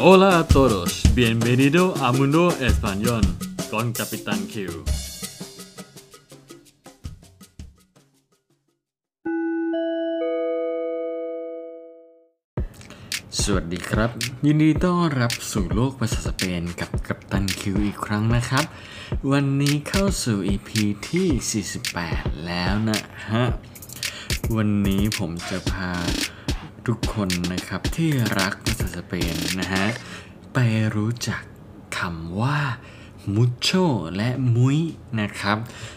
Hola a todos, bienvenido a Mundo Español con Capitán Q. สวัสดีครับ ยินดีต้อนรับสู่โลกภาษาสเปนกับกัปตันคิวอีกครั้งนะครับ วันนี้เข้าสู่ EP ที่ 48 แล้วนะฮะ วันนี้ผมจะพา ทุกคนนะครับที่รักภาษาสเปนนะฮะ ไปรู้จักคำว่า mucho และ muy นะครับ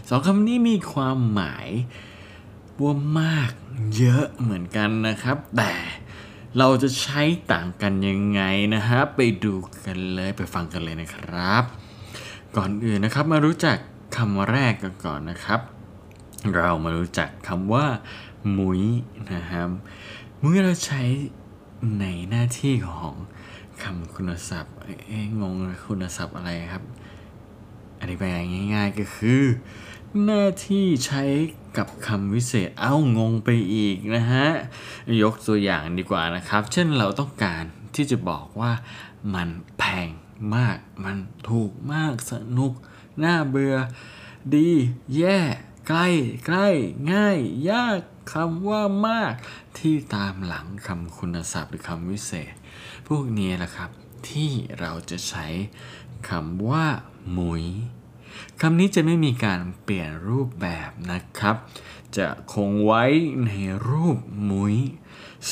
สองคำนี้มีความหมายว่ามากเยอะเหมือนกันนะครับ แต่เราจะใช้ต่างกันยังไงนะฮะ ไปดูกันเลยไปฟังกันเลยนะครับ ก่อนอื่นนะครับมารู้จักคำแรกกันก่อนนะครับ เรามารู้จักคำว่ามุ้ยนะครับ เมุ้ยเราใช้ในหน้าที่ของคำคุณศัพท์เอ๊งงคุณศัพท์อะไรครับอธิบายง่าย ๆก็คือ หน้าที่ใช้กับคำวิเศษเอ้างงไปอีกนะฮะ ยกตัวอย่างดีกว่านะครับ เช่นเราต้องการที่จะบอกว่ามันแพงมาก มันถูกมากสนุก น่าเบื่อ ดี แย่ ใกล้ ใกล้ ง่าย ยาก คำว่ามากที่ตามหลังคำคุณศัพท์หรือคำวิเศษ พวกนี้แหละครับที่เราจะใช้คำว่ามุยคำนี้จะไม่มีการเปลี่ยนรูปแบบนะครับ จะคงไว้ในรูปมุ้ย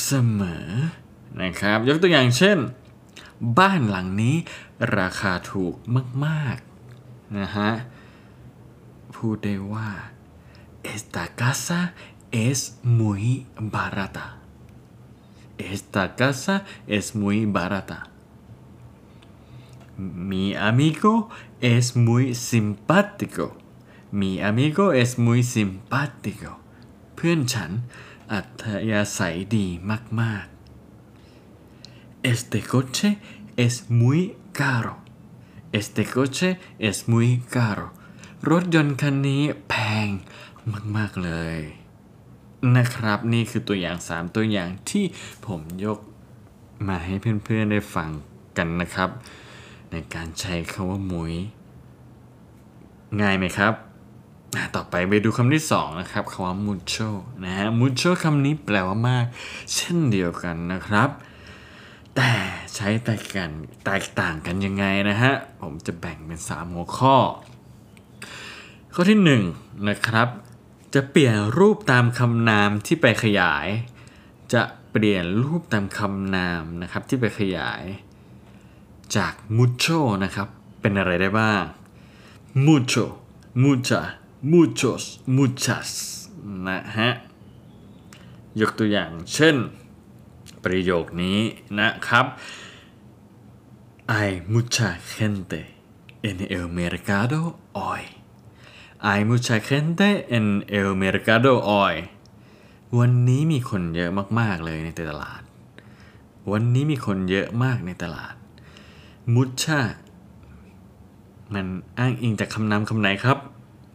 เสมอนะครับ ยกตัวอย่างเช่น บ้านหลังนี้ราคาถูกมากๆนะฮะพูดได้ว่า esta casa es muy barata esta casa es muy barata Mi amigo es muy simpático. Mi amigo es muy simpático. เพื่อนฉันอัธยาศัยดีมากๆ Este coche es muy caro. Este coche es muy caro. รถยนต์คันนี้แพงมากๆเลย นะครับ นี่คือตัวอย่าง 3 ตัวอย่างที่ผมยกมาให้เพื่อนๆได้ฟังกันนะครับ ในการใช้คำว่ามุย ง่ายไหมครับ ต่อไปไปดูคำที่สองนะครับคำว่า mucho นะฮะ mucho คำนี้แปลว่ามาก เช่นเดียวกันนะครับ แต่ใช้แตกกันแตกต่างกันยังไงนะฮะ ผมจะแบ่งเป็น 3 หัวข้อ ข้อที่ 1 นะครับ จะเปลี่ยนรูปตามคำนามที่ไปขยาย จะเปลี่ยนรูปตามคำนามนะครับที่ไปขยาย จาก mucho นะครับ เป็นอะไรได้บ้าง mucho mucha muchos muchas นะฮะ ยกตัวอย่างเช่น ประโยคนี้นะครับ hay mucha gente en el mercado hoy hay mucha gente en el mercado hoy วันนี้มีคนเยอะมาก ๆ เลยในตลาด วันนี้มีคนเยอะมากในตลาด mucha มันอ้างอิงจากคำนามคำไหนครับ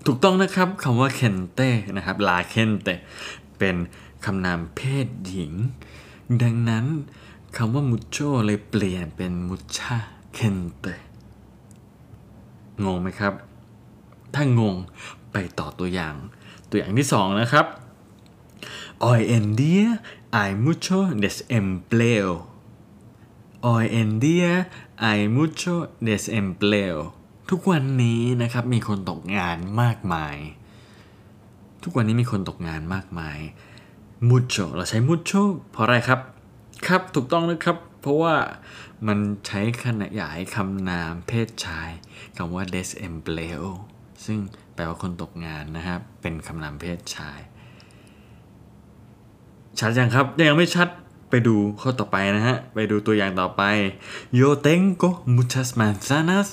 ถูกต้องนะครับคำว่า gente นะครับ la gente เป็นคำนามเพศหญิง ดังนั้นคำว่า mucho เลยเปลี่ยนเป็น mucha gente งงไหมครับ ถ้างงไปต่อตัวอย่าง ตัวอย่างที่สองนะครับ hoy en día hay mucho desempleo hoy en día hay mucho desempleo ทุกวันนี้นะครับมีคนตกงานมากมาย ทุกวันนี้มีคนตกงานมากมาย mucho เราใช้ mucho เพราะอะไรครับ ครับถูกต้องนะครับ เพราะว่ามันใช้ขยายคำนามเพศชายคำว่า desempleo ซึ่งแปลว่าคนตกงานนะครับ เป็นคำนามเพศชาย ชัดยังครับ ยังไม่ชัดไปดูข้อต่อไปนะฮะ ไปดูตัวอย่างต่อไป yo tengo muchas manzanas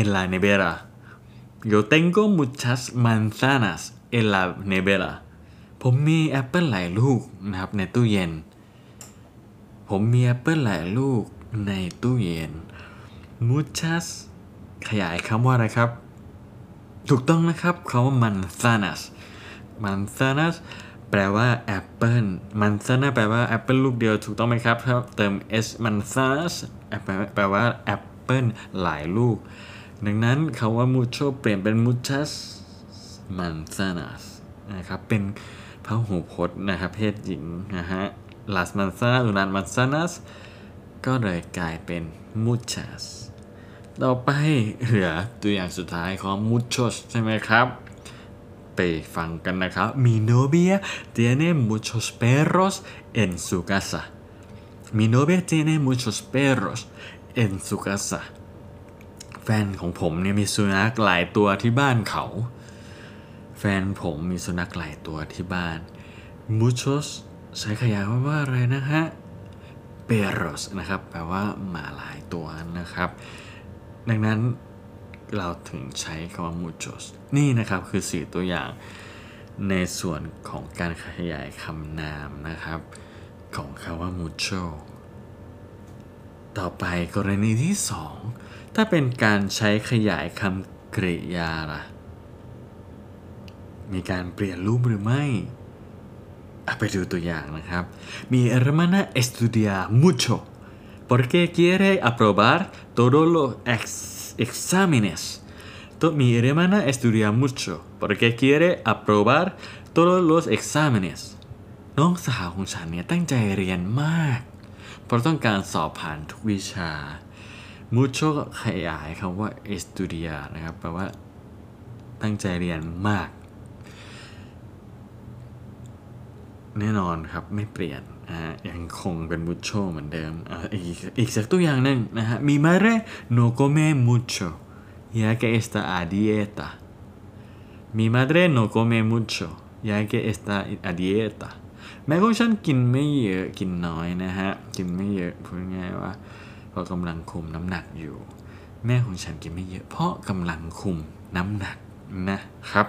en la nevera yo tengo muchas manzanas en la nevera ผมมีแอปเปิลหลายลูกนะครับในตู้เย็น ผมมีแอปเปิลหลายลูกในตู้เย็น muchas ขยายคำว่าอะไรครับ ถูกต้องนะครับคำว่า manzanas manzanas แปลว่าแอปเปิล manzana แปลว่าแอปเปิลลูกเดียวถูกต้องไหมครับถ้าเติม s manzanas แปลว่าแอปเปิลหลายลูก ดังนั้นคำว่า mucho เปลี่ยนเป็น muchas manzanas นะครับเป็นพหูพจน์นะครับเพศหญิงนะฮะ las manzanas หรือ las manzanas ก็เลยกลายเป็น muchas ต่อไปเหลือตัวอย่างสุดท้ายของ muchos ใช่ไหมครับ ไปฟังกันนะครับ Mi novia tiene muchos perros en su casa Mi novia tiene muchos perros en su casa แฟนของผมเนี่ยมีสุนัขหลายตัวที่บ้านเขา แฟนผมมีสุนัขหลายตัวที่บ้าน muchos ใช้ขยายว่าอะไรนะฮะ perros นะครับ แปลว่าหมาหลายตัวนะครับ ดังนั้นเราถึงใช้คำว่า muchos นี่นะครับคือสี่ตัวอย่างในส่วนของการขยายคำนามนะครับ ของคำว่า mucho ต่อไปกรณีที่สองถ้าเป็นการใช้ขยายคำกริยาล่ะ มีการเปลี่ยนรูปหรือไม่ไปดูตัวอย่างนะครับ Mi hermana estudia mucho porque quiere aprobar todos los ex exámenes Mi hermana estudia mucho porque quiere aprobar todos los exámenes น้องสาวของฉันเนี่ยตั้งใจเรียนมาก เพราะต้องการสอบผ่านทุกวิชา mucho ขยายคำว่า estudia นะครับแปลว่าตั้งใจเรียนมาก แน่นอนครับไม่เปลี่ยน นะฮะยังคงเป็น mucho เหมือนเดิมออีกอีกสักตัวอย่างหนึ่งนะฮะ mi madre no come mucho ya que está a dieta mi madre no come mucho ya que está a dieta แม่ของฉันกินไม่เยอะกินน้อยนะฮะ กินไม่เยอะพูดง่ายว่าเพราะกำลังคุมน้ำหนักอยู่ แม่ของฉันกินไม่เยอะ เพราะกำลังคุมน้ำหนักนะครับ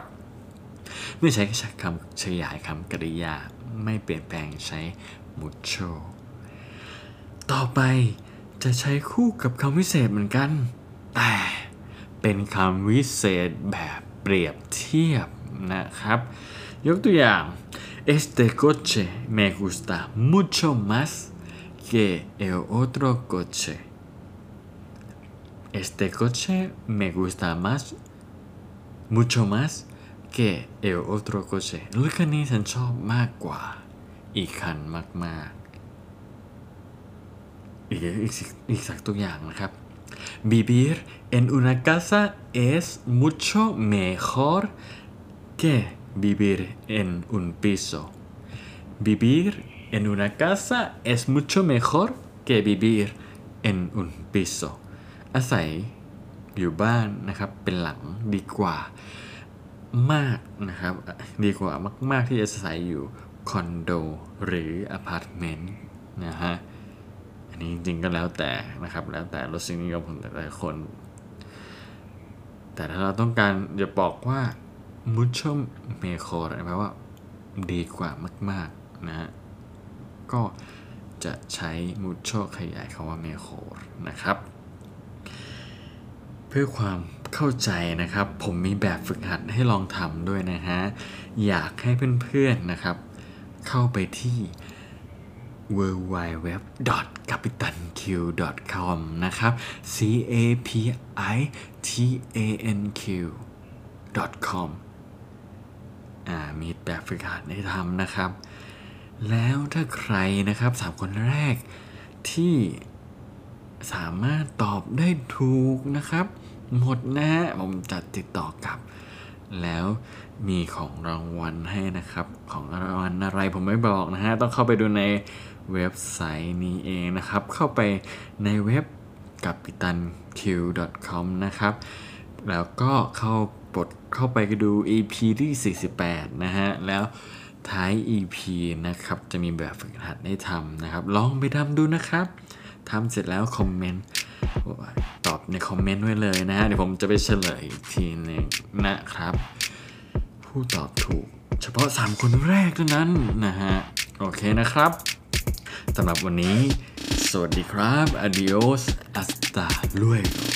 เมื่อใช้คำขยายคำกริยา ไม่เปลี่ยนแปลงใช้ mucho ต่อไปจะใช้คู่กับคำวิเศษเหมือนกัน แต่เป็นคำวิเศษแบบเปรียบเทียบนะครับ ยกตัวอย่าง este coche me gusta mucho más que el otro coche este coche me gusta más mucho más que el otro coche รถคันนี้ฉันชอบมากกว่า อีกคันมากๆ อีกอีกอีกสักตัวอย่างนะครับ Vivir en una casa es mucho mejor que vivir en un piso. Vivir en una casa es mucho mejor que vivir en un piso. อาศัยอยู่บ้านนะครับ เป็นหลังดีกว่า มากนะครับ ดีกว่ามาก ๆ ที่จะอาศัยอยู่คอนโดหรืออพาร์ตเมนต์นะฮะ อันนี้จริง ๆ ก็แล้วแต่นะครับ แล้วแต่รสนิยมของแต่ละคน แต่ถ้าเราต้องการจะบอกว่า mucho mejor แปลว่าดีกว่ามาก ๆ นะฮะ ก็จะใช้ mucho ขยายคำว่า mejor นะครับ เพื่อความ เข้าใจนะครับ ผมมีแบบฝึกหัดให้ลองทำด้วยนะฮะ อยากให้เพื่อนๆนะครับ เข้าไปที่ w w w c a p i t a n q c o m นะครับ c a p i t a n q com อ่ามีแบบฝึกหัดให้ทำนะครับ แล้วถ้าใครนะครับสามคนแรกที่สามารถตอบได้ถูกนะครับ หมดนะฮะผมจะติดต่อกลับ แล้วมีของรางวัลให้นะครับ ของรางวัลอะไรผมไม่บอกนะฮะ ต้องเข้าไปดูในเว็บไซต์นี้เองนะครับ เข้าไปในเว็บกับปิตัน q.com นะครับ แล้วก็เข้ากดเข้าไปดู EP ที่ 48 นะฮะ แล้วท้าย EP นะครับ จะมีแบบฝึกหัดให้ทำนะครับ ลองไปทำดูนะครับทำเสร็จแล้วคอมเมนต์ อบในคอมเมนต์ไว้เลยนะฮะเดี๋ยวผมจะไปเฉลยอีกทีนึงนะครับ ผู้ตอบถูก เฉพาะ 3 คนแรกเท่านั้นนะฮะโอเคนะครับสำหรับวันนี้ สวัสดีครับ adios hasta luego